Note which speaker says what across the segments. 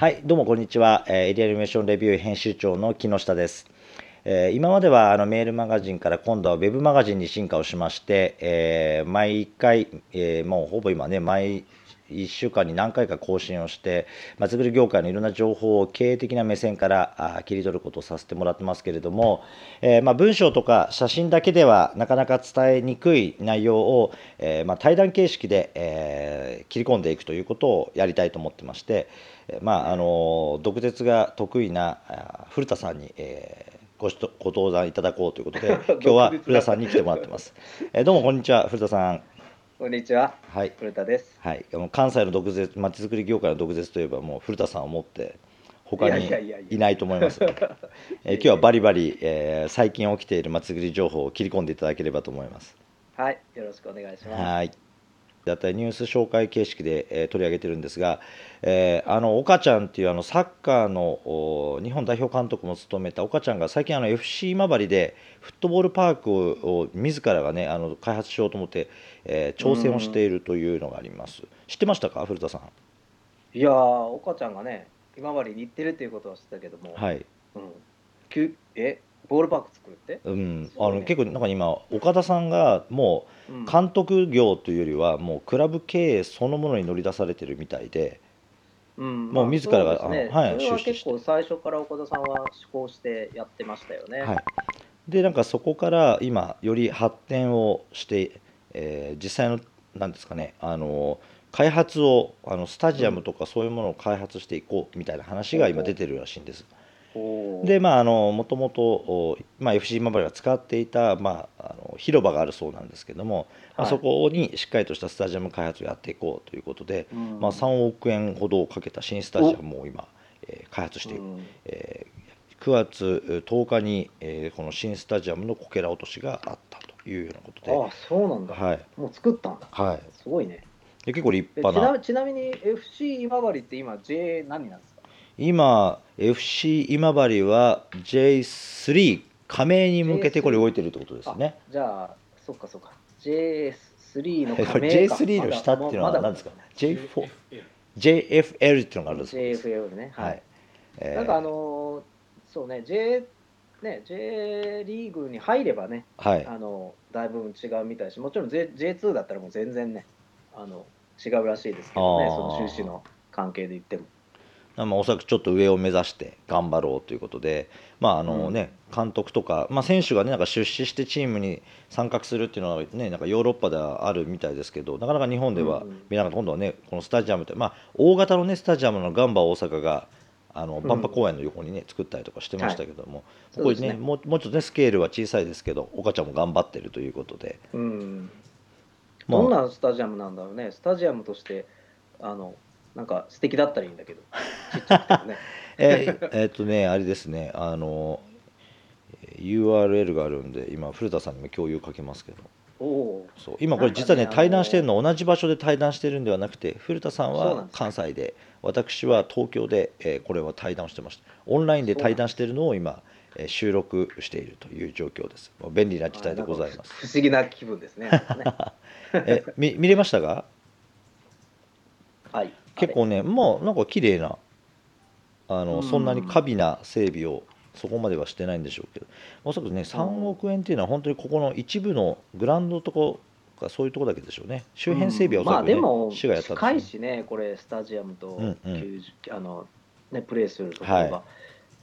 Speaker 1: はい、どうもこんにちは。えーエリアニメーションレビュー編集長の木下です。えー今まではあのメールマガジンから今度はウェブマガジンに進化をしまして、えー毎回、えーもうほぼ今ね、毎1週間に何回か更新をして、まちづくり業界のいろんな情報を経営的な目線からあ切り取ることをさせてもらってますけれども、えーまあ、文章とか写真だけではなかなか伝えにくい内容を、えーまあ、対談形式で、えー切り込んでいくということをやりたいと思ってまして、まああの毒舌が得意な古田さんに、えーごしとご登壇いただこうということで 今日は古田さんに来てもらってます。えーどうもこんにちは古田さん。
Speaker 2: こんにちは、
Speaker 1: はい
Speaker 2: 古田です。
Speaker 1: はい、あの関西の毒舌まちづくり業界の毒舌といえばもう古田さんをもって他に
Speaker 2: いやいやいやいや
Speaker 1: いないと思いますので えー今日はバリバリ、えー最近起きているまちづくり情報を切り込んでいただければと思います。
Speaker 2: はい、よろしくお願いします。
Speaker 1: はいだったりニュース紹介形式で、えー取り上げてるんですが、えーあの岡ちゃんっていうあのサッカーのお日本代表監督も務めた岡ちゃんが最近あの FC 今治でフットボールパークをを自らがねあの開発しようと思って、えー挑戦をしているというのがあります。知ってましたか？古田さん。
Speaker 2: いやー、岡ちゃんがね、今までに行ってるっていうことは知ったけども、
Speaker 1: はい。
Speaker 2: うん、きゅえ、ボールパーク作るって、
Speaker 1: うん、あの結構なんか今岡田さんがも
Speaker 2: うん。
Speaker 1: う監督業というよりはもうクラブ経営そのものに乗り出されてるみたいで、
Speaker 2: うん。
Speaker 1: もう自らが
Speaker 2: ね。
Speaker 1: あのはい
Speaker 2: それは結構最初から岡田さんは思考してやってましたよね。
Speaker 1: はい、でなんかそこから今より発展をして、えー実際のなんですかねあの開発をあのスタジアムとかそういうものを開発していこうみたいな話が今出てるらしいんです。
Speaker 2: おー
Speaker 1: でまああのもともとおまあ FC 今治が使っていたまああの広場があるそうなんですけども、まあ
Speaker 2: はい
Speaker 1: そこにしっかりとしたスタジアム開発をやっていこうということで、
Speaker 2: うん
Speaker 1: まあ3億円ほどをかけた新スタジアムを今、えー開発している。
Speaker 2: うん
Speaker 1: えー9月10日に、えーこの新スタジアムのこけら落としがあったというようなことで、
Speaker 2: ああ、そうなんだ。
Speaker 1: はい
Speaker 2: もう作ったんだ。
Speaker 1: はい、
Speaker 2: すごいね。
Speaker 1: で結構立派な
Speaker 2: なちなみに FC 今治って今 J 何なんですか？
Speaker 1: 今 FC 今治は J3 加盟に向けてこれ動いてるってことですね。
Speaker 2: あじゃあ、そっかそっか。J3 の加盟か
Speaker 1: J3 の下っていうのは
Speaker 2: まだ
Speaker 1: 何ですか？J4 JFL っていうのがあるんですよ
Speaker 2: JFL ね。
Speaker 1: は
Speaker 2: はいい。。
Speaker 1: えー
Speaker 2: なんかあのーそうね、J、ね、J リーグに入ればね、
Speaker 1: はい
Speaker 2: あのだいぶ違うみたいだし、もちろん J J2 だったらもう全然ね、あの違うらしいですけどね、その収支の関係で言っても。
Speaker 1: まあ、おそらくちょっと上を目指して頑張ろうということで、まああのね監督とか、まあ、選手が、ね、なんか出資してチームに参画するっていうのは、ね、なんかヨーロッパではあるみたいですけどなかなか日本では見なかった今度はねこのスタジアムって、まあ、大型の、ね、スタジアムのガンバ大阪があの
Speaker 2: ん。
Speaker 1: 万博公園の横にね作ったりとかしてましたけども、
Speaker 2: そうですね
Speaker 1: これね。もうもうちょっとねスケールは小さいですけど岡ちゃんも頑張ってるということで、
Speaker 2: うん、
Speaker 1: まあ。
Speaker 2: どんなスタジアムなんだろうね、スタジアムとして、あのなんか素敵だったらいいんだけど、ちっちゃくてもね。
Speaker 1: えーえーっとねあれですね。あのえー URL があるんで今古田さんにも共有かけますけど。そう。今これ実はね対談してるの同じ場所で対談してるんではな。くて古田さんは関西で。私は東京で、えーこれは対談をしてました。オンラインで対談してるのを今、えー収録しているという状況です。便利な時代でございます。
Speaker 2: 不思議な気分ですね。
Speaker 1: えみ見れましたか？
Speaker 2: はい、
Speaker 1: 結構ねもうなんか綺麗なあの
Speaker 2: うん。
Speaker 1: そんなに過敏な整備をそこまではしてないんでしょうけど。おそらくね3億円っていうのは本当にここの一部のグラウンドとこかそういうとこだけでしょうね。周辺整備はおそ
Speaker 2: ま
Speaker 1: らく、ね
Speaker 2: あでも
Speaker 1: 市がやったん
Speaker 2: 近い
Speaker 1: ですよね
Speaker 2: しねこれスタジアムと
Speaker 1: うんうん。
Speaker 2: あのねプレーするところが、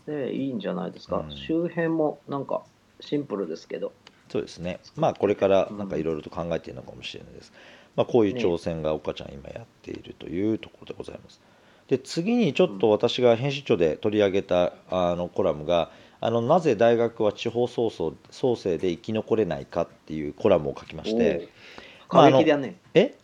Speaker 2: でいいんじゃないですか、
Speaker 1: うん。
Speaker 2: 周辺もなんかシンプルですけど。
Speaker 1: そうですね。まあこれからなんかいろいろと考えているのかもしれないです、まあ、こういう挑戦が岡ちゃん今やっているというところでございます。で次にちょっと私が編集長で取り上げたあのコラムがあのなぜ大学は地方創生創生で生き残れないかっていうコラムを書きまして
Speaker 2: 過激だね、
Speaker 1: え？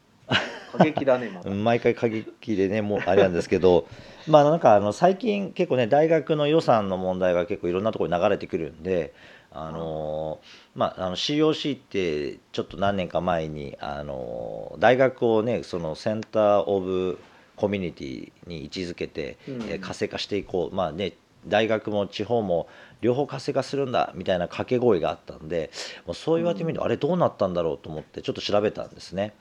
Speaker 2: 過激だねまだ
Speaker 1: 毎回過激でねもうあれなんですけどまあなんかあの最近結構ね大学の予算の問題が結構いろんなところに流れてくるんであのまああの COC ってちょっと何年か前にあの大学をねそのセンター・オブ・コミュニティに位置づけて、
Speaker 2: うん。
Speaker 1: えー活性化していこう。まあね大学も地方も両方活性化するんだみたいな掛け声があったんでもうそう言われてみると、あれどうなったんだろうと思ってちょっと調べたんですね。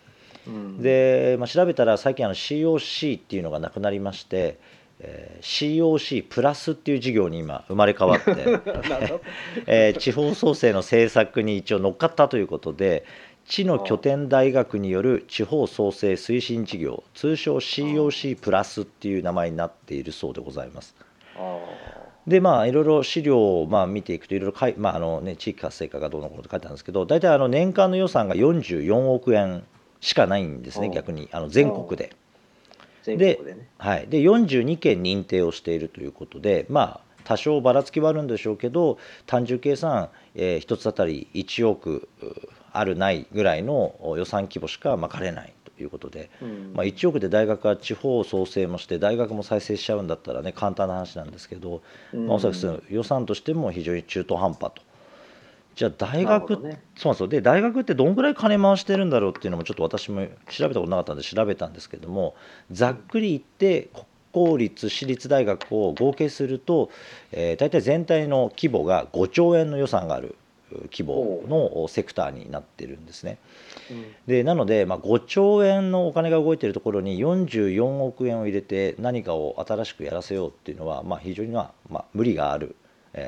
Speaker 2: うん。
Speaker 1: で、まあ、調べたら最近あの COC っていうのがなくなりまして、えー COC プラスっていう事業に今生まれ変わって、えー地方創生の政策に一応乗っかったということで地の拠点大学による地方創生推進事業通称 COC プラスっていう名前になっているそうでございます。
Speaker 2: あ
Speaker 1: でまあいろいろ資料をまあ見ていくといろいろかい、まああのね、地域活性化がどうのこうのって書いてあるんですけど大体あの年間の予算が44億円しかないんですね
Speaker 2: うん
Speaker 1: 逆に。あの全国で。
Speaker 2: でね。
Speaker 1: はい、で42件認定をしているということでまあ多少ばらつきはあるんでしょうけど単純計算、えー、1つあたり1億うあるないぐらいのお予算規模しかまかれないということで、
Speaker 2: うん。
Speaker 1: まあ、1億で大学は地方創生もして大学も再生しちゃうんだったらね簡単な話なんですけど、まあ、おそらく予算としても非常に中途半端と。じゃあ大学、
Speaker 2: ね。
Speaker 1: そうなんですよ。で大学ってどんぐらい金回してるんだろうっていうのもちょっと私も調べたことなかったんで調べたんですけどもざっくり言って国公立私立大学を合計すると、えー、大体全体の規模が5兆円の予算があるう規模のセクターになってるんですね。
Speaker 2: うん。
Speaker 1: でなので、まあ、5兆円のお金が動いているところに44億円を入れて何かを新しくやらせようっていうのは、まあ、非常に、まあまあ、無理がある、えー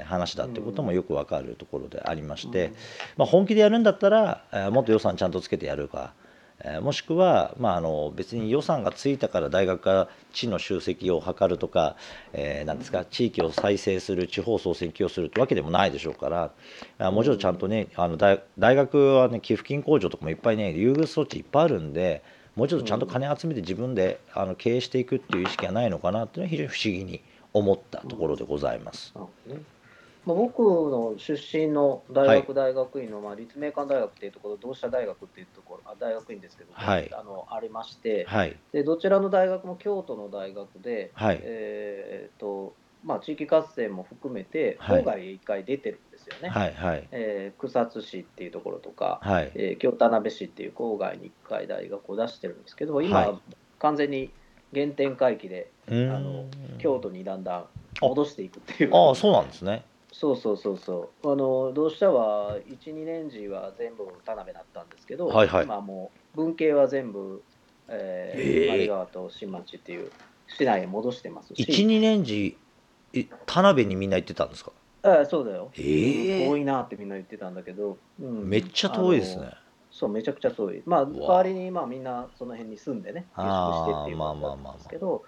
Speaker 1: 話だってこともよくわかるところでありまして、まあ、本気でやるんだったら、えーもっと予算ちゃんとつけてやるか、えーもしくは、まあ、あの別に予算がついたから大学が地の集積を図るとか、えーなんですか地域を再生する地方創生に寄与するってわけでもないでしょうからあもちろんちゃんとねあの大大学はね寄付金控除とかもいっぱいね優遇措置いっぱいあるんでもうちょっとちゃんと金集めて自分であの経営していくっていう意識がないのかなっていうのは非常に不思議に思ったところでございます。
Speaker 2: なるほどねまあ、僕の出身の大学、大学院の、まあ、立命館大学っていうところ、同志社大学っていうところ、あ大学院ですけど、
Speaker 1: はい。
Speaker 2: あのありまして
Speaker 1: はい。
Speaker 2: で、どちらの大学も京都の大学で、
Speaker 1: はい。
Speaker 2: えーとまあ、地域活性も含めて、
Speaker 1: はい。
Speaker 2: 郊外へ一回出てるんですよね。
Speaker 1: はいはい。
Speaker 2: えー草津市っていうところとか、
Speaker 1: はい。
Speaker 2: えー京田辺市っていう郊外に1回大学を出してるんですけど、今、
Speaker 1: はい。
Speaker 2: 完全に原点回帰で、あの京都にだんだん戻していくっていう。
Speaker 1: ああそうなんですね。
Speaker 2: そうそうそうそう。あの同志社は1、2年時は全部田辺だったんですけど、
Speaker 1: はいはい。
Speaker 2: 今もう文系は全部、えー
Speaker 1: えー。
Speaker 2: 丸川と新町っていう市内へ戻してますし、
Speaker 1: 12年時え田辺にみんな行ってたんですか？
Speaker 2: あそうだよ、
Speaker 1: ええ
Speaker 2: 遠いなってみんな言ってたんだけど、うん。
Speaker 1: めっちゃ遠いですね。
Speaker 2: そう、めちゃくちゃ遠い。まあ、
Speaker 1: わ
Speaker 2: 代わりにまあみんなその辺に住んでね、下宿してっていう
Speaker 1: あーまあ
Speaker 2: 感じだ
Speaker 1: まあまあまあ
Speaker 2: ったんですけど、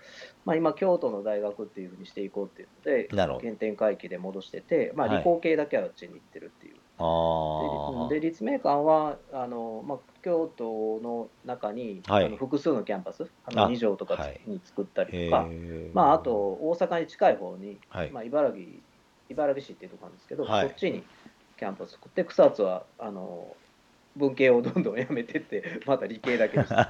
Speaker 2: まあ今、京都の大学っていうふうにしていこうっていうので、原点回帰で戻してて、まあ
Speaker 1: はい。
Speaker 2: 理工系だけはうちに行ってるっていう。
Speaker 1: ああ
Speaker 2: でで立命館はあの、まあ、京都の中に、
Speaker 1: はい。
Speaker 2: あの複数のキャンパスあ
Speaker 1: あ
Speaker 2: の2条とか
Speaker 1: はい
Speaker 2: に作ったり
Speaker 1: へ
Speaker 2: とか、
Speaker 1: え
Speaker 2: まあ、あと大阪に近い方に、
Speaker 1: はい。
Speaker 2: まあ、茨城茨城市っていうところなんですけど、
Speaker 1: はい。
Speaker 2: そっちにキャンパス作って草津はあの文系をどんどんやめてってまた理系だけにしてう。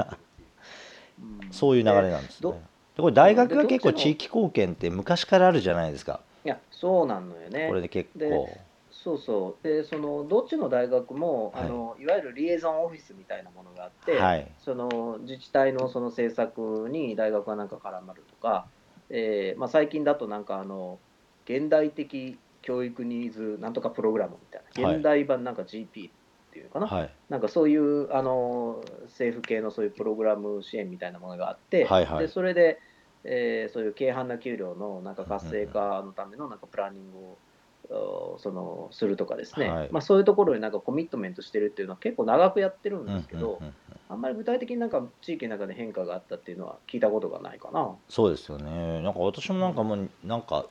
Speaker 2: うん。
Speaker 1: そういう流れなんですねこれ大学が
Speaker 2: で
Speaker 1: 結構地域貢献って昔からあるじゃないですか。
Speaker 2: いやそうなのよね。
Speaker 1: これで結構。
Speaker 2: でそうそう。でそのどっちの大学も、
Speaker 1: はい。
Speaker 2: い、あのいわゆるリエゾンオフィスみたいなものがあって、
Speaker 1: はい。
Speaker 2: その自治体のその政策に大学がなんか絡まるとか、えーまあ、最近だとなんかあの現代的教育ニーズなんとかプログラムみたいな、
Speaker 1: はい。
Speaker 2: 現代版なんか GP っていうのかな、
Speaker 1: はい。
Speaker 2: なんかそういうあの政府系のそういうプログラム支援みたいなものがあって、
Speaker 1: はいはい。
Speaker 2: でそれで、えーそういう軽範な給料のなんか活性化のためのなんかプランニングをおそのするとかですね、
Speaker 1: はい。
Speaker 2: まあ、そういうところになんかコミットメントしてるっていうのは結構長くやってるん
Speaker 1: うん
Speaker 2: ですけど、
Speaker 1: うんうん。
Speaker 2: あんまり具体的になんか地域の中で変化があったっていうのは聞いたことがないかな。
Speaker 1: そうですよね。なんか私もなんかもうなんか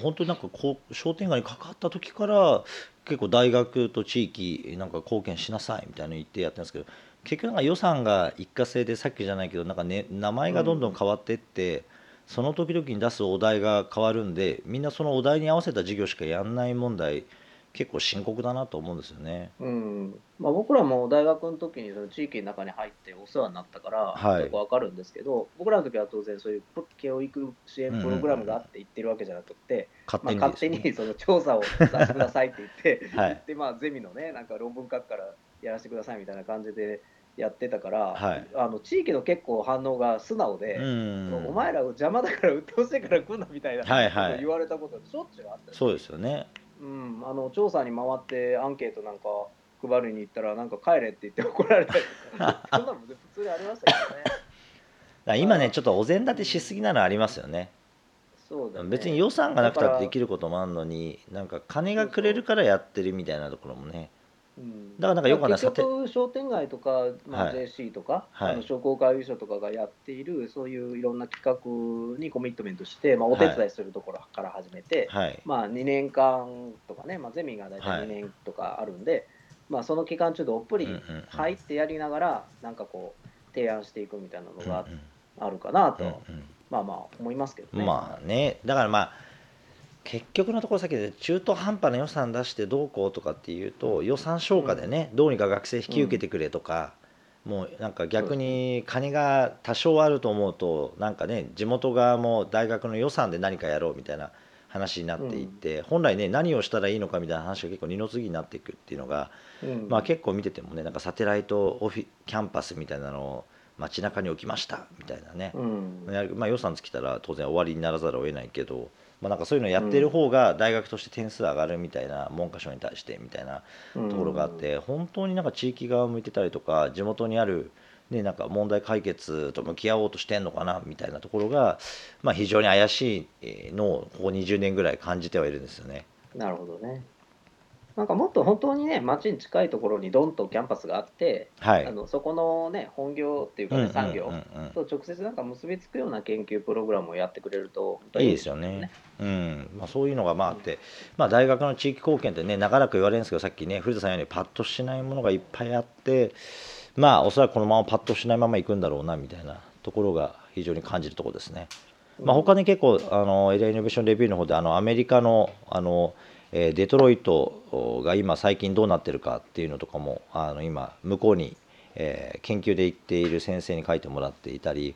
Speaker 1: 本当になんかこう商店街に関わった時から結構大学と地域なんか貢献しなさいみたいなの言ってやってるんですけど結局なんか予算が一過性でさっきじゃないけどなんか、ね、名前がどんどん変わっていって、その時々に出すお題が変わるんでみんなそのお題に合わせた事業しかやんない問題結構深刻だなと思うんですよね。
Speaker 2: うん。まあ、僕らも大学の時にその地域の中に入ってお世話になったから、
Speaker 1: はい。
Speaker 2: よくわかるんですけど、僕らの時は当然そういうプ教育支援プログラムがあって言ってるわけじゃなくて、
Speaker 1: 勝
Speaker 2: まあ、
Speaker 1: 手に
Speaker 2: その調査をさせてくださいって言って、
Speaker 1: はい。
Speaker 2: でまあ、ゼミのね、なんか論文書くからやらせてくださいみたいな感じでやってたから、
Speaker 1: はい。
Speaker 2: あの地域の結構反応が素直で、
Speaker 1: うん。
Speaker 2: お前ら邪魔だから鬱陶しいから来んなみたいな
Speaker 1: はいはい。
Speaker 2: こと言われたことしょっちゅうあったし
Speaker 1: そうですよね。
Speaker 2: うん、あの調査に回ってアンケートなんか配りに行ったらなんか帰れって言って 怒られたりとか そんなの普通にありましたけどね。
Speaker 1: 今ねちょっとお膳立てしすぎなのありますよね。
Speaker 2: そうだね
Speaker 1: 別に予算がなくたってでき
Speaker 2: る、
Speaker 1: ることもあるのになんか金がくれるからやってるみたいなところもね
Speaker 2: うん
Speaker 1: だからなんかよく
Speaker 2: 商店街とか、まあ、
Speaker 1: はい。
Speaker 2: JC とか、
Speaker 1: はい。
Speaker 2: あの商工会議所とかがやっているそういういろんな企画にコミットメントして、まあ、お手伝いするところから始めて、
Speaker 1: はい。
Speaker 2: まあ、2年間とかね、まあ、ゼミが大体2年とかあるんで、まあ、その期間中どっぷり入ってやりながら、なんかこう提案していくみたいなのが
Speaker 1: うん
Speaker 2: あるかなと、まあまあ思いますけどね。
Speaker 1: まあね。だからまあ結局のところ先で中途半端な予算出してどうこうとかっていうと予算消化でね、どうにか学生引き受けてくれとか、もうなんか逆に金が多少あると思うとなんかね地元側も大学の予算で何かやろうみたいな話になっていって、本来ね何をしたらいいのかみたいな話が結構二の次になっていくっていうのが、
Speaker 2: うん。
Speaker 1: まあ、結構見ててもねなんかサテライトオフィキャンパスみたいなのを街中に置きましたみたいなね、まあ、予算尽きたら当然終わりにならざるを得ないけど、まあ、なんかそういうのやってる方が大学として点数上がるみたいな文科省に対してみたいな
Speaker 2: うん
Speaker 1: ところがあって、本当になんか地域側向いてたりとか地元にある、ね、なんか問題解決と向き合おうとしてんのかなみたいなところが、まあ、非常に怪しいのをここ20年ぐらい感じてはいるんですよね。
Speaker 2: なるほどね。なんかもっと本当にね、街に近いところにドンとキャンパスがあって、
Speaker 1: はい
Speaker 2: あのそこのね、本業っていうかね、産業と直接なんか結びつくような研究プログラムをやってくれると、
Speaker 1: いいですよね。うんまあ、そういうのがまああって、まあ、大学の地域貢献ってね長らく言われるんですけどさっきね古田さんのようにパッとしないものがいっぱいあってまあおそらくこのままパッとしないままいくんだろうなみたいなところが非常に感じるところですね。まあ、他に結構あのエリアイノベーションレビューの方であのアメリカのあの、えーデトロイトが今最近どうなってるかっていうのとかもあの今向こうに、えー研究で行っている先生に書いてもらっていたり、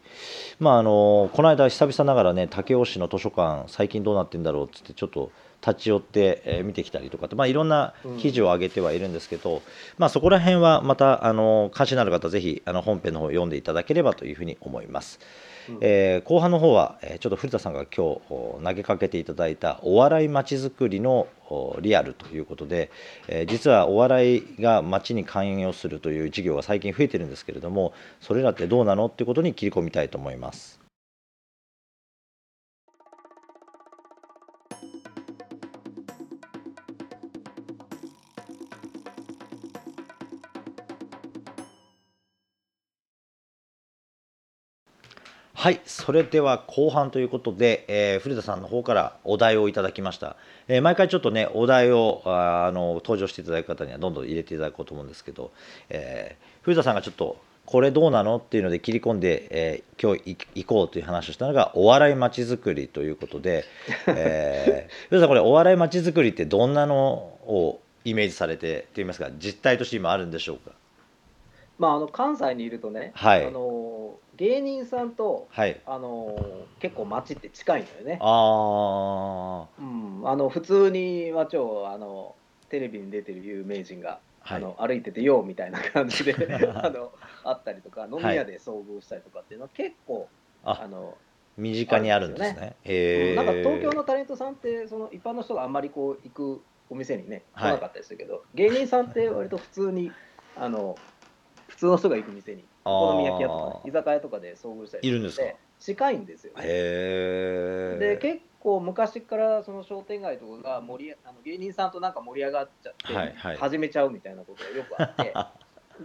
Speaker 1: まあ、あのこの間久々ながらね武雄市の図書館最近どうなってんだろうっつってちょっと立ち寄って、えー見てきたりとかって、まあ、いろんな記事を上げてはいるんですけど、まあ、そこら辺はまたあの関心のある方ぜひあの本編の方を読んでいただければというふうに思います。えー後半の方は、ちょっと古田さんが今日投げかけていただいたお笑いまちづくりのリアルということで、えー実はお笑いが街に関与するという事業が最近増えてるんですけれどもそれらってどうなのっていうことに切り込みたいと思います。はい、それでは後半ということで、えー古田さんの方からお題をいただきました。えー毎回ちょっとね、お題をあの登場していただく方にはどんどん入れていただこうと思うんですけど、えー古田さんがちょっとこれどうなのっていうので切り込んで、えー今日い行こうという話をしたのがお笑いまちづくりということで、えー 古田さんこれお笑いまちづくりってどんなのをイメージされてといいますか実態として今あるんでしょうか？
Speaker 2: まあ、あの関西にいるとね、
Speaker 1: はい。
Speaker 2: あの芸人さんと
Speaker 1: はい。
Speaker 2: あの結構街って近いのよね。
Speaker 1: あ
Speaker 2: うん、あの普通に街をあのテレビに出てる有名人が、
Speaker 1: はい。
Speaker 2: あの歩いててよみたいな感じで あのあったりとか飲み屋で遭遇したりとかっていうのは結構、
Speaker 1: あ
Speaker 2: あの
Speaker 1: あ身近にあるんですね。へー。
Speaker 2: なんか東京のタレントさんってその一般の人があんまりこう行くお店にね。来
Speaker 1: はい。
Speaker 2: なかったりするけど、芸人さんって割と普通にあの普通の人が行く店にお好み焼き屋とか、ね居酒屋とかで遭遇したり
Speaker 1: いるんですか？
Speaker 2: 近いんですよね。
Speaker 1: へ
Speaker 2: で結構昔からその商店街とかが盛りあの芸人さんとなんか盛り上がっちゃって、
Speaker 1: はいはい
Speaker 2: 始めちゃうみたいなことがよくあって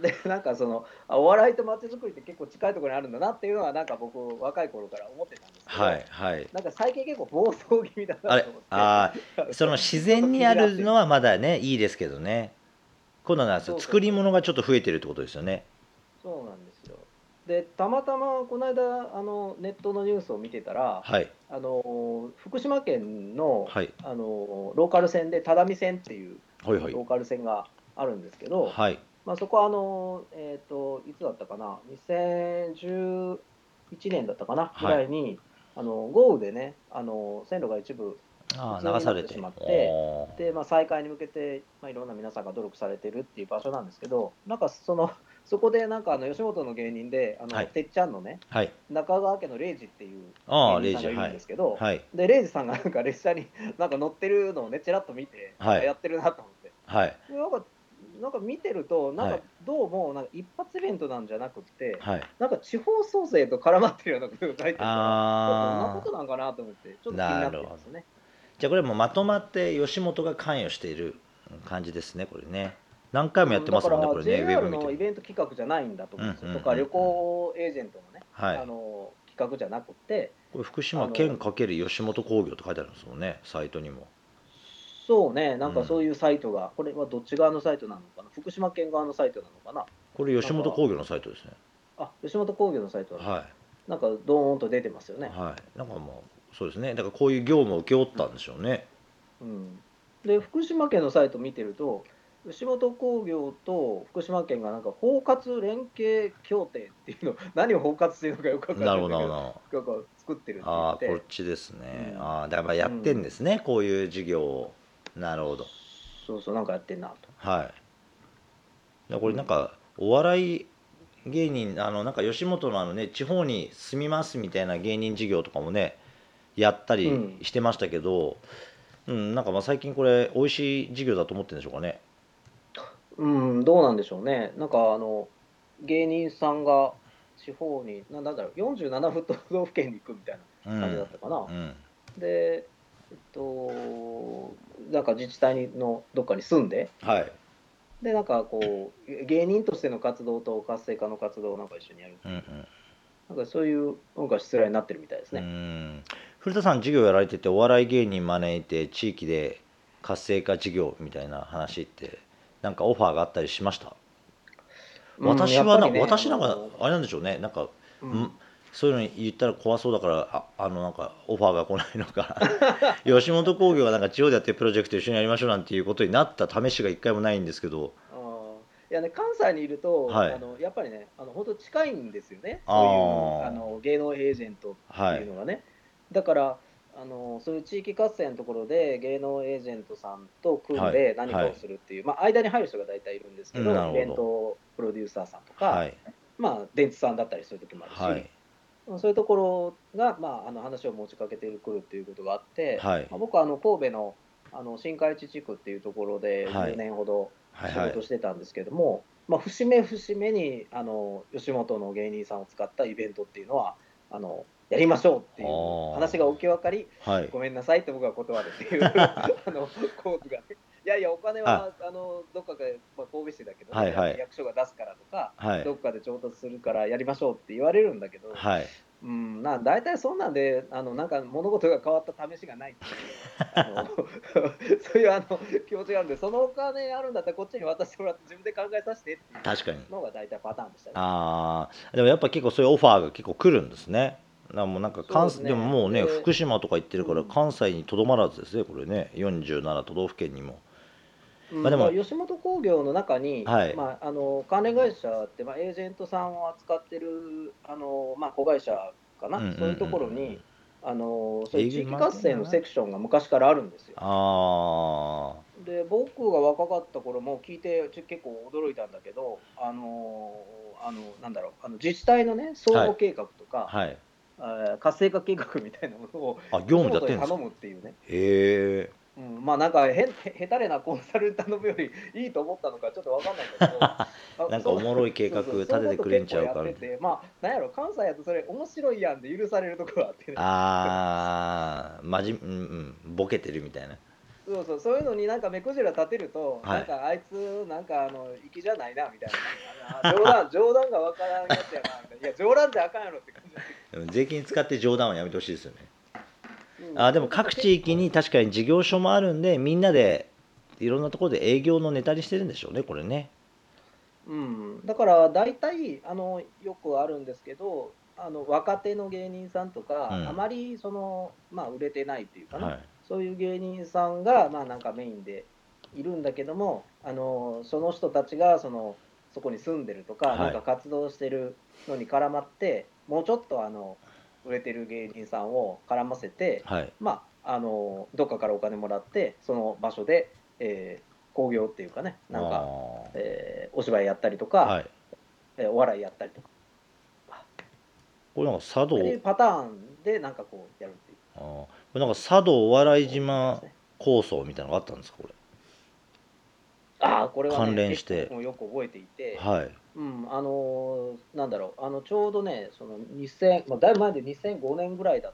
Speaker 2: でなんかそのあお笑いと街づくりって結構近いところにあるんだなっていうのはなんか僕若い頃から思ってたんですけど、
Speaker 1: はいはい。
Speaker 2: なんか最近結構暴走気味だなと思って
Speaker 1: あーその自然にあるのはまだねいいですけどね。今度はな作り物がちょっと増えてるってことですよね。
Speaker 2: そうなんですよ。でたまたまこの間あのネットのニュースを見てたら、
Speaker 1: はい。
Speaker 2: あの福島県の,、
Speaker 1: はい。
Speaker 2: あのローカル線で只見線っていうローカル線があるんですけど、
Speaker 1: はい。
Speaker 2: まあ、そこはあの、えー、といつだったかな？2011年だったかな？
Speaker 1: はい。
Speaker 2: ぐらいに、あの豪雨でねあの線路が一部
Speaker 1: 流されて。
Speaker 2: しまってで、まあ、再開に向けて、まあ、いろんな皆さんが努力されてるっていう場所なんですけどなんかそのそこでなんかあの吉本の芸人であの、
Speaker 1: はい。
Speaker 2: てっちゃんのね
Speaker 1: はい。
Speaker 2: 中川家のレイジっていう
Speaker 1: ああ
Speaker 2: 芸人さんがいるんですけど、
Speaker 1: はい。
Speaker 2: でレイジさんがなんか列車になんか乗ってるのをねちらっと見て、
Speaker 1: はい。
Speaker 2: やってるなと思って。
Speaker 1: はい。
Speaker 2: でなんかなんか見てると、なんか
Speaker 1: はい
Speaker 2: どうもなんか一発イベントなんじゃなくて、
Speaker 1: はい。
Speaker 2: なんか地方創生と絡まってるようなことが書いてるから、どんな
Speaker 1: あ
Speaker 2: ことなんかなと思って、ちょっと気になってますね。
Speaker 1: じゃあこれもうまとまって吉本が関与している感じですねこれね。何回もやってますもんねこれねウェブ
Speaker 2: のイベント企画じゃないんだと思うんですよ。とか旅行エージェントのね、
Speaker 1: はい。
Speaker 2: あの企画じゃなくて、
Speaker 1: これ福島県×吉本興業って書いてあるんですもんねサイトにも。
Speaker 2: そうね、なんかそういうサイトが、これはどっち側のサイトなのかな、福島県側のサイトなのかな、
Speaker 1: これ吉本興業のサイトですね。
Speaker 2: あ吉本興業のサイト
Speaker 1: は
Speaker 2: なんかドーンと出てますよね。
Speaker 1: いはい。なんかもうそうですね。だからこういう業務を請け負ったんでしょうね。
Speaker 2: うん、で福島県のサイト見てると吉本興業と福島県がなんか包括連携協定っていうの 何を包括してるのかよくわかんな
Speaker 1: ない
Speaker 2: んだけど
Speaker 1: なるほど
Speaker 2: なんか作ってるって
Speaker 1: ああ
Speaker 2: 言って
Speaker 1: こっちですね、
Speaker 2: うん。
Speaker 1: ああだからやってんですね、こういう事業を。なるほど。
Speaker 2: そうそうなんかやってんなと。
Speaker 1: はい。これなんかお笑い芸人あのなんか吉本のあのね地方に住みますみたいな芸人事業とかもねやったり
Speaker 2: うん。
Speaker 1: してましたけど、うんなんかまあ最近これ美味しい事業だと思ってるんでしょうかね。
Speaker 2: うんどうなんでしょうね。なんかあの芸人さんが地方になんだろう47都道府県に行くみたい
Speaker 1: うん。
Speaker 2: な感じだったかな、
Speaker 1: うん。
Speaker 2: でえっとなんか自治体のどっかに住んで。
Speaker 1: はい。
Speaker 2: でなんかこう芸人としての活動と活性化の活動をなんか一緒にやる。
Speaker 1: うんうん。
Speaker 2: なんかそういうなんか失礼になってるみたいです
Speaker 1: う
Speaker 2: ね。
Speaker 1: ん古田さん授業やられててお笑い芸人招いて地域で活性化事業みたいな話ってなんかオファーがあったりしました、
Speaker 2: うん
Speaker 1: 私はな、
Speaker 2: ね。
Speaker 1: 私なんか
Speaker 2: あ
Speaker 1: れなんでしょうね。なんか、
Speaker 2: うん。
Speaker 1: うんそういうの言ったら怖そうだからああのなんかオファーが来ないのか 吉本興業がなんか地方でやってるプロジェクト一緒にやりましょうなんていうことになった試しが一回もないんですけど。
Speaker 2: いやね関西にいると、
Speaker 1: はい。
Speaker 2: あのやっぱりねあの本当近いんですよね。
Speaker 1: あ
Speaker 2: そういう
Speaker 1: ー
Speaker 2: あの芸能エージェントっていうのがね、だからあのそういう地域活性のところで芸能エージェントさんと組ん
Speaker 1: はい。
Speaker 2: で何かをするっていう、まあ、間に入る人が大体いるんですけ
Speaker 1: ど,、
Speaker 2: イベントプロデューサーさんとか、
Speaker 1: はい。
Speaker 2: まあ、電通さんだったりする時もあるし、
Speaker 1: はい。
Speaker 2: そういうところが、まあ、あの話を持ちかけてくるっていうことがあって、
Speaker 1: はい。
Speaker 2: まあ、僕はあの神戸のあの新海地地区っていうところで
Speaker 1: はい。
Speaker 2: 10年ほど仕
Speaker 1: はいはい。
Speaker 2: 事してたんですけども、まあ、節目節目にあの吉本の芸人さんを使ったイベントっていうのはあのやりましょうっていう話が起き分かり
Speaker 1: はい。
Speaker 2: ごめんなさいって僕は断るっていう あの構図がねいやいやお金はあ。のどっかで、まあ、神戸市だけど、
Speaker 1: はいはい。
Speaker 2: 役所が出すからとか
Speaker 1: はい。
Speaker 2: どっかで調達するからやりましょうって言われるんだけど、
Speaker 1: はい。
Speaker 2: うん、な大体そんなんであのなんか物事が変わった試しがないっていう そういうあの気持ちがあるんでそのお金あるんだったらこっちに渡してもらって自分で考えさせてっていう
Speaker 1: 確かに
Speaker 2: のが大体パターンでしたね。
Speaker 1: ああでもやっぱ結構そういうオファーが結構来るんですねだからもうなんか関
Speaker 2: ですね。
Speaker 1: でももうね
Speaker 2: で
Speaker 1: 福島とか行ってるから
Speaker 2: うん。
Speaker 1: 関西にとどまらずですねこれね。47都道府県にも。
Speaker 2: うん。
Speaker 1: まあでも
Speaker 2: まあ吉本興業の中に、
Speaker 1: はい。
Speaker 2: まあ、あの関連会社って、まあ、エージェントさんを扱ってるあの、まあ、子会社かな、
Speaker 1: うんうんうん
Speaker 2: そういうところにあのそういう地域活性のセクションが昔からあるんですよ。
Speaker 1: あ
Speaker 2: で僕が若かった頃も聞いて結構驚いたんだけどあのあのなんだろうあの自治体のね総合計画とか、
Speaker 1: あはい。
Speaker 2: えー活性化計画みたいなものを
Speaker 1: あ業務でやってるんですか？
Speaker 2: 吉本に頼むっていうね、
Speaker 1: へえ。
Speaker 2: うん、まあなんかへへへたれなコンサル頼むよりいいと思ったのかちょっとわかんないんだけど。あ
Speaker 1: なんかおもろい計画立ててくれんちゃうか
Speaker 2: そういうこと結構やっててまあなんやろ関西やとそれ面白いやんで許されるところがあってね。
Speaker 1: ああまじうんうんボケてるみたいな
Speaker 2: そうそうそういうのになんか目くじら立てると、
Speaker 1: はい。
Speaker 2: なんかあいつなんかあの粋じゃないなみたいな。あ冗談 冗談がわからんやつやなみたいな。いや冗談じゃあかんやろって感じだ
Speaker 1: でも税金使って冗談はやめてほしいですよね。
Speaker 2: うん。
Speaker 1: あでも各地域に確かに事業所もあるんでみんなでいろんなところで営業のネタにしてるんでしょうねこれね。
Speaker 2: うん、だから大体あのよくあるんですけどあの若手の芸人さんとか、
Speaker 1: うん。
Speaker 2: あまりその、まあ、売れてないっていうかな、
Speaker 1: はい
Speaker 2: そういう芸人さんが、まあ、なんかメインでいるんだけどもあのその人たちがそのそこに住んでるとか、
Speaker 1: はい。
Speaker 2: なんか活動してるのに絡まってもうちょっとあの売れてる芸人さんを絡ませて、
Speaker 1: はい。
Speaker 2: まあ、あのどっかからお金もらってその場所で、えー興行っていうかねなんか、えーお芝居やったりとか、
Speaker 1: はい。
Speaker 2: えーお笑いやったりとか。
Speaker 1: これなんか茶道。
Speaker 2: っていうパターンでなんかこうやるっていう。
Speaker 1: あれなんか茶道お笑い島構想みたいなのがあったんですかこれ？
Speaker 2: あああこれは、ね、
Speaker 1: 関連して。
Speaker 2: 結構よく覚えていて、
Speaker 1: はい。
Speaker 2: うん、あのーなんだろう、あのちょうどね、その2000、まあ、だいぶ前で2005年ぐらいだ、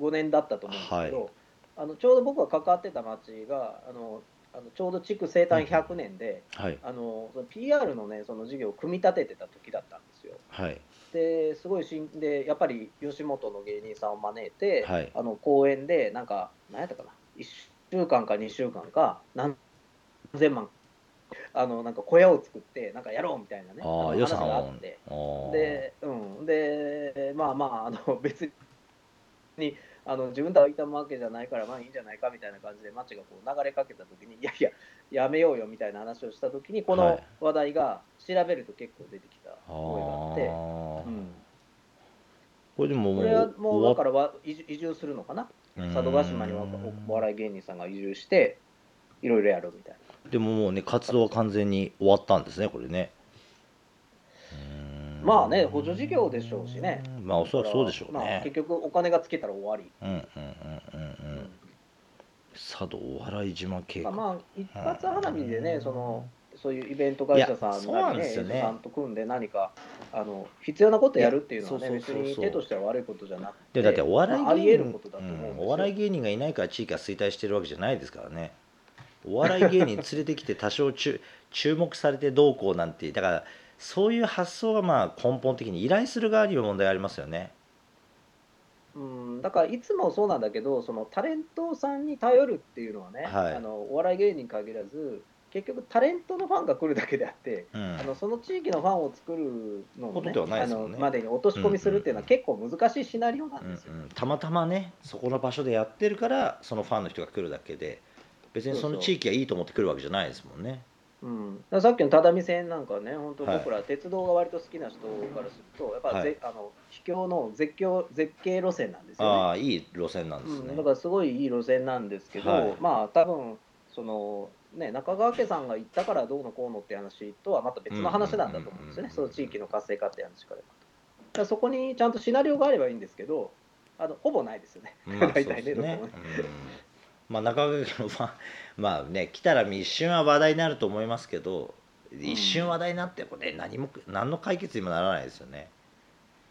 Speaker 2: 5年だったと思うんですけど、あのちょうど僕が関わってた町が、あのあのちょうど地区生誕100年で、
Speaker 1: はい。
Speaker 2: あのその PR のね、その事業を組み立ててた時だったんですよ。
Speaker 1: はい
Speaker 2: ですごいしんで、やっぱり吉本の芸人さんを招いて、
Speaker 1: はい。
Speaker 2: あの公演で、なんか、何やったかな、1週間か2週間か、何千万、あのなんか小屋を作って、なんかやろうみたいなね、
Speaker 1: あ
Speaker 2: の話があって。で、うん、で、まあまあ、あの別にあの自分では痛むわけじゃないから、まあいいんじゃないかみたいな感じで、街がこう流れかけたときに、いやいや、やめようよみたいな話をしたときに、この
Speaker 1: はい。
Speaker 2: 話題が調べると結構出てきた
Speaker 1: あ
Speaker 2: 覚えがあって、
Speaker 1: ー。
Speaker 2: うん、
Speaker 1: これでも
Speaker 2: これはもうだからは移住するのかな、
Speaker 1: うん。
Speaker 2: 佐渡島にはお笑い芸人さんが移住して、いろいろやるみたいな。
Speaker 1: でももうね活動は完全に終わったんですねこれね
Speaker 2: まあね、補助事業でしょうしね。
Speaker 1: まあおそらくそうでしょう
Speaker 2: まあ、
Speaker 1: ね
Speaker 2: 結局、お金がつけたら終わり。
Speaker 1: うんうんうんうんうん。佐渡お笑い島計画。
Speaker 2: まあ、一発花火でね、そのそういうイベント会社さん
Speaker 1: な
Speaker 2: ね、
Speaker 1: ね。
Speaker 2: さんと組んで何かあの必要なことやるっていうのはね、別に手としては悪いことじゃなくて、
Speaker 1: でだってお笑い芸人
Speaker 2: 得ることだと思うんですよ。
Speaker 1: うんお笑い芸人がいないから地域が衰退してるわけじゃないですからね。お笑い芸人連れてきて多少注注目されてどうこうなんてだからそういう発想がまあ根本的に依頼する側にも問題ありますよね。
Speaker 2: うん、だからいつもそうなんだけど、そのタレントさんに頼るっていうのはね、
Speaker 1: はい。
Speaker 2: あのお笑い芸人に限らず、結局タレントのファンが来るだけであって、
Speaker 1: うん。
Speaker 2: あのその地域のファンを作るのも、ね
Speaker 1: ことではない
Speaker 2: あのまでに落とし込みするっていうのは結構難しいシナリオなんですよ。
Speaker 1: うんうん、たまたまねそこの場所でやってるからそのファンの人が来るだけで別にその地域がいいと思って来るわけじゃないですもんね。
Speaker 2: うん、だからさっきの只見線なんかね、本当、
Speaker 1: はい
Speaker 2: 僕ら鉄道が割と好きな人からすると、やっぱぜ、
Speaker 1: はい
Speaker 2: あの秘境の絶叫絶景路線なんですよね。
Speaker 1: ああいい路線なんですね、
Speaker 2: うん、だからすごいいい路線なんですけど、
Speaker 1: はい
Speaker 2: まあ多分そのね中川家さんが行ったからどうのこうのって話とはまた別の話なんだと思うんですよね、
Speaker 1: うん
Speaker 2: その地域の活性化って話から。だそこにちゃんとシナリオがあればいいんですけど、あのほぼないですよね。
Speaker 1: まあ
Speaker 2: 大体
Speaker 1: ですね
Speaker 2: ねどこもね。
Speaker 1: うんまあ中川家のファンまあね来たら一瞬は話題になると思いますけど一瞬話題になってもね何も何の解決にもならないですよね。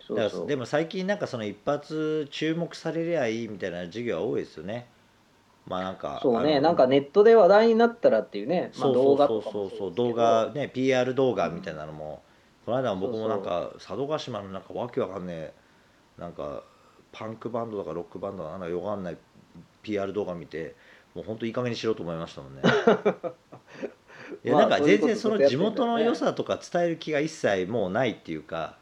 Speaker 2: そうそう。
Speaker 1: でも最近なんかその一発注目されりゃいいみたいな授業は多いですよね。まあなんか
Speaker 2: そうね、なんかネットで話題になったらっていうね、まあ、動画
Speaker 1: そう
Speaker 2: とかも
Speaker 1: そうそう動画ね PR 動画みたいなのも、この間も僕もなんか佐渡島のなんかわけわかんねえなんかパンクバンドとかロックバンドなんかよくわかんない PR 動画見てもう本当いい加減にしろと思いましたもんね。いや
Speaker 2: まあ
Speaker 1: なんか全然その地元の良さとか伝える気が一切もうないっていうか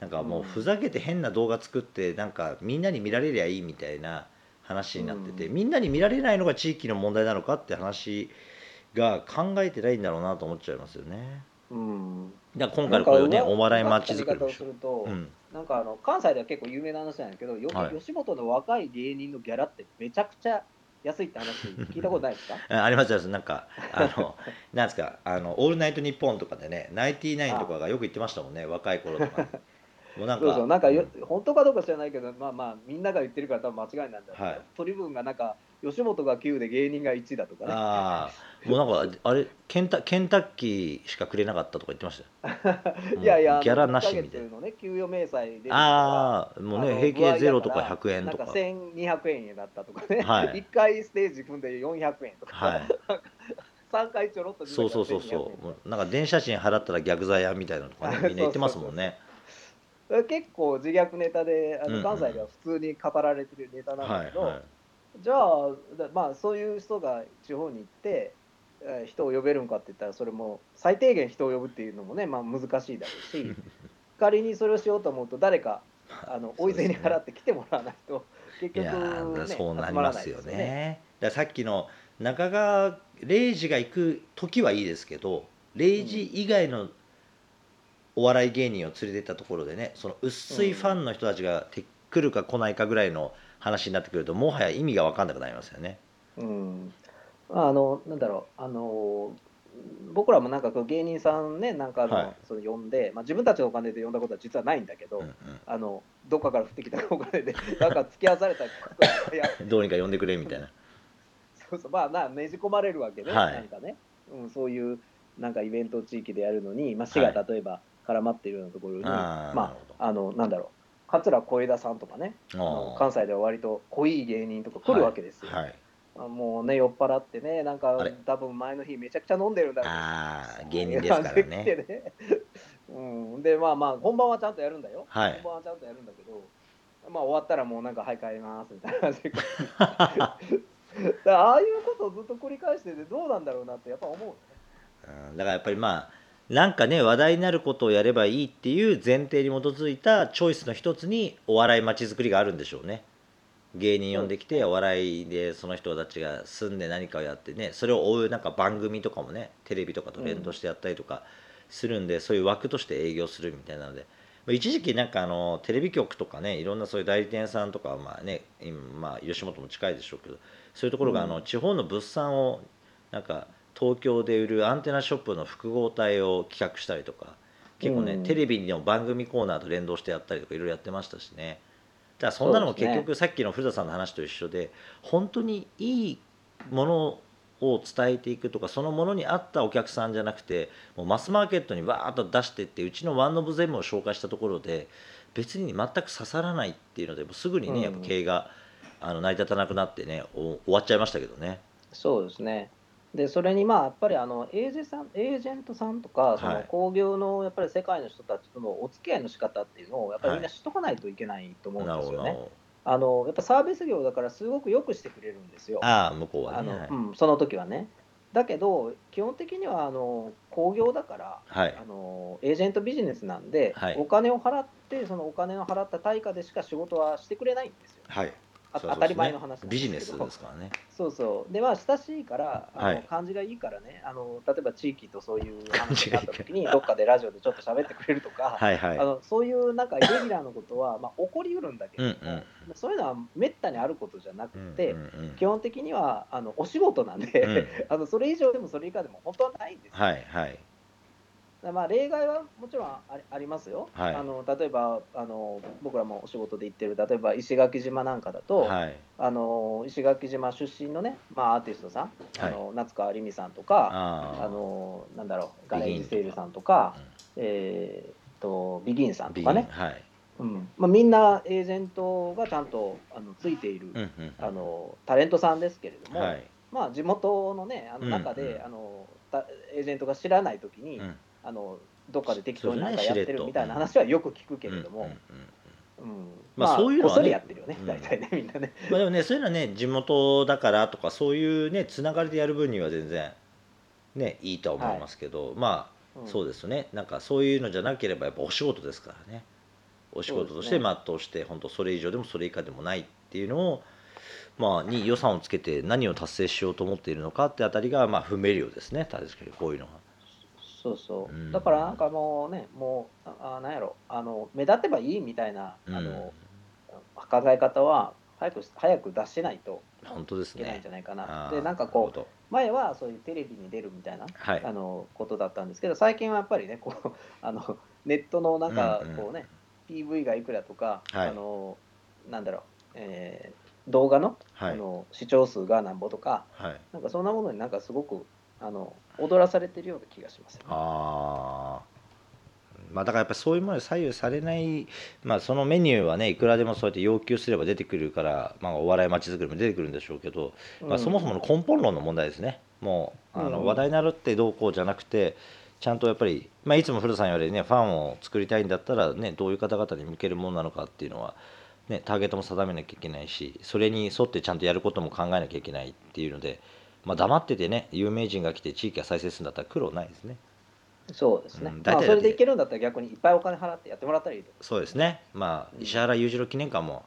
Speaker 1: なんかもうふざけて変な動画作ってなんかみんなに見られりゃいいみたいな話になってて、
Speaker 2: うん。
Speaker 1: みんなに見られないのが地域の問題なのかって話が考えてないんだろうなと思っちゃいますよね。
Speaker 2: うん、
Speaker 1: 今回のこれをねお笑い街づくり
Speaker 2: をすると、
Speaker 1: うん、
Speaker 2: なんかあの関西では結構有名な話なんだけど、よ
Speaker 1: はい。
Speaker 2: 吉本の若い芸人のギャラってめちゃくちゃ安いって話聞いたことないですか？
Speaker 1: あありますあります。なんかあの なんですかあの「オールナイトニッポン」とかでねナインティナインとかがよく言ってましたもんね若い頃とかに。もうなんか
Speaker 2: そうそうなんかよ、
Speaker 1: うん。
Speaker 2: 本当かどうか知らないけど、まあまあ、みんなが言ってるから多分間違いなんだけど、
Speaker 1: はい。
Speaker 2: 取り分がなんか、吉本が9で芸人が1だとかね。
Speaker 1: ああもうなんかあれケンタケンタッキーしかくれなかったとか言ってましたよ。
Speaker 2: いやいや、
Speaker 1: ギャラなしみたいな。
Speaker 2: 1ヶ月のね、給与明細で。
Speaker 1: ああもうね平均ゼロとか
Speaker 2: 具合だ
Speaker 1: 100円とか。
Speaker 2: なんか1200円だったとかね、
Speaker 1: はい。
Speaker 2: 1回ステージ組んで400円とか、
Speaker 1: はい。
Speaker 2: 3回ちょろっと
Speaker 1: そうそうそうそう。なんか電車賃払ったら逆罪やみたいなのとかねみんな言ってますもんね。
Speaker 2: う結構自虐ネタであ
Speaker 1: うんうん。
Speaker 2: の関西では普通に語られてるネタなんだけど、
Speaker 1: はいはい。
Speaker 2: じゃあだまあそういう人が地方に行ってえー人を呼べるんかって言ったらそれも最低限人を呼ぶっていうのもね、まあ、難しいだろうし 仮にそれをしようと思うと誰かあの大勢に払って来てもらわないと結局、
Speaker 1: いやー
Speaker 2: ね、
Speaker 1: そうなり
Speaker 2: 集ま
Speaker 1: すよ
Speaker 2: ないです
Speaker 1: ね。ださっきの中川礼二が行く時はいいですけど礼二以外のお笑い芸人を連れてったところでねその薄いファンの人たちがて来るか来ないかぐらいの話になってくるともはや意味が分かんなくなりますよね。
Speaker 2: うん、あのなんだろうあの僕らもなんかこう芸人さんねなんかあの、
Speaker 1: はい。
Speaker 2: その呼んで、まあ、自分たちのお金で呼んだことは実はないんだけど、
Speaker 1: うん
Speaker 2: あのどっかから降ってきたお金で なんか付き合わされたことがいや
Speaker 1: うんどうにか呼んでくれみたいな。
Speaker 2: そうそうまあなねじ込まれるわけで、
Speaker 1: はい。
Speaker 2: なんかね、うん、そういうなんかイベントを地域でやるのに、まあ、市が例えば絡まっているようなところに、ま
Speaker 1: あーなるほ
Speaker 2: あ、あのなんだろう桂小枝さんとかねあの
Speaker 1: あ
Speaker 2: 関西では割と濃い芸人とか来るわけですよ、
Speaker 1: はい。
Speaker 2: あもうね酔っ払ってねなんか多分前の日めちゃくちゃ飲んでるんだろう。
Speaker 1: ああ芸人ですからね。
Speaker 2: ね。うん、でまあまあ本番はちゃんとやるんだよ、
Speaker 1: はい。
Speaker 2: 本番はちゃんとやるんだけどまあ終わったらもうなんか「はい帰ります」みたいな感じ ああいうことをずっと繰り返しててどうなんだろうなってやっぱ思うよね。
Speaker 1: うん。だからやっぱりまあなんかね話題になることをやればいいっていう前提に基づいたチョイスの一つにお笑いまちづくりがあるんでしょうね芸人呼んできてお笑いでその人たちが住んで何かをやってねそれを追うなんか番組とかもねテレビとかと連動してやったりとかするんで、そういう枠として営業するみたいなのでまあ一時期なんかあのテレビ局とかねいろんなそういう代理店さんとかまあね今まあ吉本も近いでしょうけどそういうところがあの、
Speaker 2: うん
Speaker 1: 地方の物産をなんか東京で売るアンテナショップの複合体を企画したりとか結構ね、
Speaker 2: うん。
Speaker 1: テレビの番組コーナーと連動してやったりとかいろいろやってましたしねだからそんなのも結局さっきの古田さんの話と一緒で本当にいいものを伝えていくとかそのものに合ったお客さんじゃなくてもうマスマーケットにわーっと出してってうちのワン・オブ・ゼムを紹介したところで別に全く刺さらないっていうのでもうすぐにね、
Speaker 2: うん
Speaker 1: やっぱ経営があの成り立たなくなってねお終わっちゃいましたけどね。
Speaker 2: そうですねでそれにまあやっぱりあのエージェさんエージェントさんとかそ
Speaker 1: はい
Speaker 2: の興行のやっぱり世界の人たちとのお付き合いの仕方っていうのをやっぱりみんな知っとかないといけないと思うん
Speaker 1: なる
Speaker 2: ですよね。あのやっぱサービス業だからすごくよくしてくれるんですよ
Speaker 1: ど。ああ向こうは
Speaker 2: あ
Speaker 1: ね。はい
Speaker 2: のうん、その時はね。だけど基本的にはあの興行だから
Speaker 1: はい
Speaker 2: あのエージェントビジネスなんで、
Speaker 1: はい
Speaker 2: お金を払ってそのお金を払った対価でしか仕事はしてくれないんですよ。
Speaker 1: はい
Speaker 2: 当たり前の話なんですけど。
Speaker 1: ビジネスですからね。
Speaker 2: そうそう。で、まあ、親しいから、あの
Speaker 1: はい。
Speaker 2: 感じがいいからね、あの例えば地域とそういう話があった時に、
Speaker 1: 感じがいいから
Speaker 2: どっかでラジオでちょっと喋ってくれるとか、
Speaker 1: はいはい。
Speaker 2: あのそういうなんかイレギュラーのことは、まあ、起こりうるんだけれども、
Speaker 1: うんうん。
Speaker 2: そういうのはめったにあることじゃなくて、
Speaker 1: うんうんうん。
Speaker 2: 基本的にはあのお仕事なんで、
Speaker 1: うん。
Speaker 2: あのそれ以上でもそれ以下でも本当はないんですよ。
Speaker 1: はいはい
Speaker 2: まあ、例外はもちろんありますよ、
Speaker 1: はい。
Speaker 2: あの例えばあの僕らもお仕事で行ってる例えば石垣島なんかだと、
Speaker 1: はい。
Speaker 2: あの石垣島出身のね、まあ、アーティストさん、あの夏川りみさんとか
Speaker 1: あ
Speaker 2: あのなんだろうガレージセールさんとか
Speaker 1: うん
Speaker 2: えー、とビギンさんと
Speaker 1: ビギ
Speaker 2: かね、うん。まあ、みんなエージェントがちゃんとあのついている、
Speaker 1: うんうん
Speaker 2: あのタレントさんですけれども、
Speaker 1: はい。
Speaker 2: まあ、地元のねあの中で、
Speaker 1: うんうん。
Speaker 2: あのたエージェントが知らない時に、
Speaker 1: うん
Speaker 2: あのどっかで適当になんかやってるみたいな話はよく聞くけれども、
Speaker 1: まあそういうのはね。
Speaker 2: やってるよね、ね、みんなね。
Speaker 1: まあでもねそういうのはね地元だからとかそういうねつながりでやる分には全然ねいいとは思いますけど、まあそう
Speaker 2: で
Speaker 1: ですね。なんかそういうのじゃなければやっぱお仕事ですからね。お仕事として全うして本当それ以上でもそれ以下でもないっていうのをまあに予算をつけて何を達成しようと思っているのかってあたりがまあ不明瞭ですね。確かにこういうのが。
Speaker 2: そうそう、
Speaker 1: うん。
Speaker 2: だからなんかもうね、もう、ああなんやろ。あの、目立てばいいみたいな、あの考え方は早く早く出しないと
Speaker 1: うん、本当ですね。
Speaker 2: いけないんじゃ。ないかな。
Speaker 1: あー
Speaker 2: で、なんかこう、
Speaker 1: なるほど。
Speaker 2: 前はそういうテレビに出るみたいな、
Speaker 1: はい。
Speaker 2: あのことだったんですけど、最近はやっぱりね、こう あのネットのなんか
Speaker 1: うんうん。
Speaker 2: こうね、PV がいくらとか、
Speaker 1: はい。
Speaker 2: あのなんだろう、えー動画の,、
Speaker 1: はい。
Speaker 2: あの視聴数がなんぼとか、
Speaker 1: はい。
Speaker 2: なんかそんなものになんかすごくあの踊らされてるような気がしますよね。
Speaker 1: あー。まあだからやっぱりそういうものに左右されない、まあ、そのメニューはねいくらでもそうやって要求すれば出てくるから、まあ、お笑いまちづくりも出てくるんでしょうけど、まあ、
Speaker 2: うん。
Speaker 1: そもそもの根本論の問題ですね。もうあの
Speaker 2: うん。
Speaker 1: 話題になるってどうこうじゃなくてちゃんとやっぱり、まあ、いつも古田さん言われるねファンを作りたいんだったら、ね、どういう方々に向けるものなのかっていうのは、ね、ターゲットも定めなきゃいけないしそれに沿ってちゃんとやることも考えなきゃいけないっていうので、まあ、黙っててね有名人が来て地域が再生するんだったら苦労ないですね。
Speaker 2: そうですね。
Speaker 1: うん
Speaker 2: まあ、それでいけるんだったら逆にいっぱいお金払ってやってもらったらいいと。
Speaker 1: そうですねまあ
Speaker 2: うん
Speaker 1: 石原裕次郎記念館も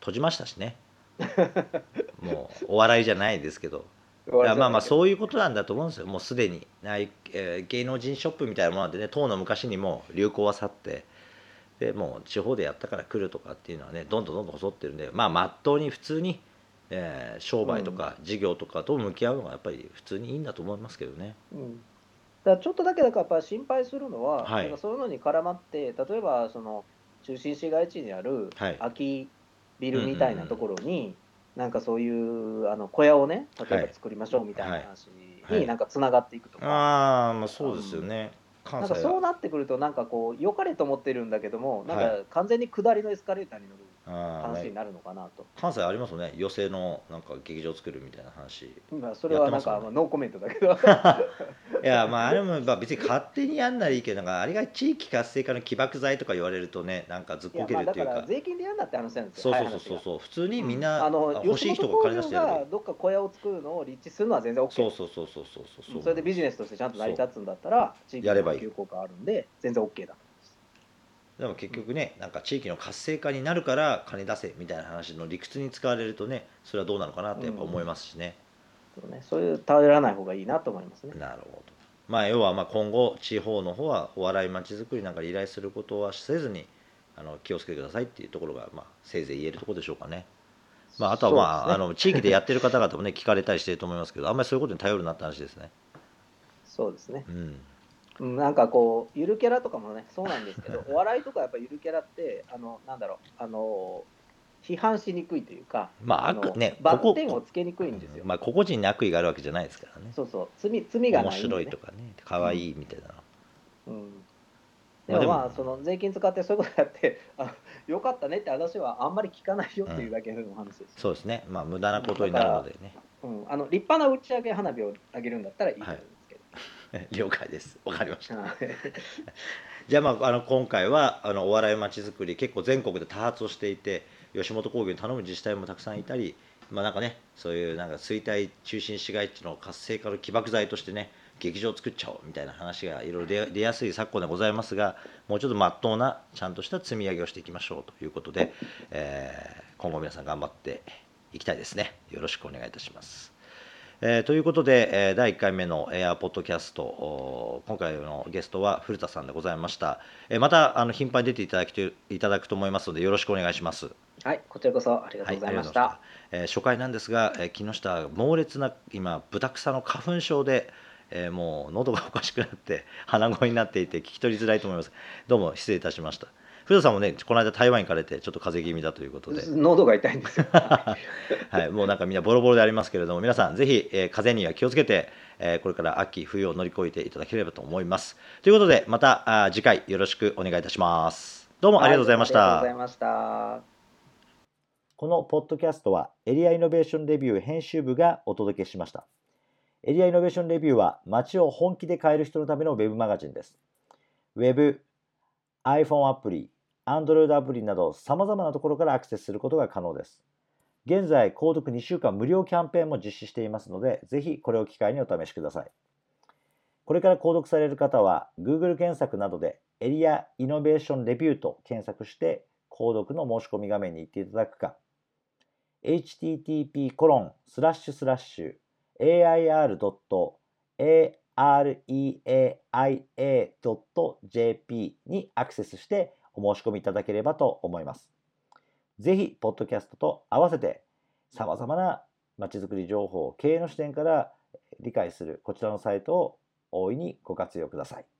Speaker 1: 閉じましたしね もうお笑いじゃないですけどまあまあ
Speaker 2: う。
Speaker 1: そういうことなんだと思うんですよもうすでにえー芸能人ショップみたいなものでね当の昔にもう流行は去ってでもう地方でやったから来るとかっていうのはねどんどんどんどん細ってるんでまあまっとうに普通に、えー商売とか事業とかと向き合うのがやっぱり普通にいいんだと思いますけどね。
Speaker 2: うん、だからちょっとだけだからやっぱ心配するのは、
Speaker 1: はい。
Speaker 2: なんかそういうのに絡まって例えばその中心市街地にある
Speaker 1: はい。
Speaker 2: 空きビルみたいなところに、なんかそういうあの小屋をね例えば
Speaker 1: はい
Speaker 2: 作りましょうみたいな話
Speaker 1: はい。
Speaker 2: になんかつながっていくとか、
Speaker 1: ああまあそうですよね、関
Speaker 2: なんかそうなってくるとなんかこう良かれと思ってるんだけどもなん
Speaker 1: は
Speaker 2: か完全に下りのエスカレーターに乗る話になるのかなと、
Speaker 1: 関西ありますよね。寄席のなんか劇場作るみたいな話。
Speaker 2: まあ、それはなんか
Speaker 1: ま
Speaker 2: あノーコメントだけど。
Speaker 1: いやまああれもまあ別に勝手にやんならいいけどなんかあれが地域活性化の起爆剤とか言われるとねなんかずっこけるっていうか。
Speaker 2: から税金でやんなって話なんですよ。
Speaker 1: そうそうそうそう。普通にみんな、
Speaker 2: あの
Speaker 1: 欲しい人が金出してやれ
Speaker 2: どっか小屋を作るのを立地するのは全然 OK
Speaker 1: そうそうそうそうそうそうそ
Speaker 2: れでビジネスとしてちゃんと成り立つんだったら地域の
Speaker 1: やればいい。
Speaker 2: 普及効果あるんで全然 OK だと
Speaker 1: でも結局ねなんか地域の活性化になるから金出せみたいな話の理屈に使われるとねそれはどうなのかなってやっぱ思いますしね、
Speaker 2: そうねそういう頼らない方がいいなと思いますね。
Speaker 1: なるほど。まあ要はまあ今後地方の方はお笑いまちづくりなんかに依頼することはせずにあの気をつけてくださいっていうところがまあせいぜい言えるところでしょうかね。まあ、あとはまあ,、
Speaker 2: ね。
Speaker 1: あの地域でやってる方々もね聞かれたりしてると思いますけどあんまりそういうことに頼るなって話ですね。
Speaker 2: そうですね。
Speaker 1: うん
Speaker 2: うんなんかこうゆるキャラとかもねそうなんですけどお笑いとかやっぱゆるキャラってあのなんだろうあの批判しにくいというか
Speaker 1: まあ
Speaker 2: の
Speaker 1: 悪ね
Speaker 2: バッテンをつけにくいんですよ、
Speaker 1: まあ個々人に悪意があるわけじゃないですからね。
Speaker 2: そうそう罪罪がないね、
Speaker 1: 面白いとかね可愛いみたいな、
Speaker 2: うん。
Speaker 1: まあでも
Speaker 2: まあその税金使ってそういうことやってあよかったねって話はあんまり聞かないよっていうだけの話です、
Speaker 1: そうですね。まあ無駄なことになるのでね。
Speaker 2: うん、あの立派な打ち上げ花火をあげるんだったらいいと思うんです。けど、
Speaker 1: 了解です。わかりました。
Speaker 2: はい。
Speaker 1: じゃあ,、まあ、あの今回はあのお笑いまちづくり結構全国で多発をしていて吉本興業に頼む自治体もたくさんいたり、まあ、なんかねそういうなんか衰退中心市街地の活性化の起爆剤としてね劇場を作っちゃおうみたいな話がいろいろ出出やすい昨今でございますがもうちょっとまっとうなちゃんとした積み上げをしていきましょうということで、えー今後皆さん頑張っていきたいですね。よろしくお願いいたします。えーということで、えー第1回目のエアポッドキャストお今回のゲストは古田さんでございました、えーまたあの頻繁に出ていただきていただくと思いますのでよろしくお願いします。
Speaker 2: はい、こちらこそありがとうございました。
Speaker 1: はいえー初回なんですが、えー木下猛烈な今ブタクサの花粉症で、えーもう喉がおかしくなって鼻声になっていて聞き取りづらいと思います。どうも失礼いたしました古田さんもねこの間台湾に行かれてちょっと風邪気味だということで。
Speaker 2: 喉が痛いんですよ。
Speaker 1: はい、もうなんかみんなボロボロでありますけれども皆さんぜひ、えー風邪には気をつけて、えーこれから秋冬を乗り越えていただければと思います。ということでまたあー次回よろしくお願いいたします。どうもありがとうございました、
Speaker 2: はありがとうございました。
Speaker 1: このポッドキャストはエリアイノベーションレビュー編集部がお届けしました。エリアイノベーションレビューは街を本気で変える人のためのウェブマガジンです。ウェブ iPhone アプリ Android アプリなど様々なところからアクセスすることが可能です。現在購読2週間無料キャンペーンも実施していますのでぜひこれを機会にお試しください。これから購読される方は Google 検索などでエリアイノベーションレビューと検索して購読の申し込み画面に行っていただくか。http コロンスラッシュスラッシュ air.areaia.jp にアクセスしてお申し込みいただければと思います。ぜひ、ポッドキャストと合わせてさまざまなまちづくり情報を経営の視点から理解するこちらのサイトを大いにご活用ください。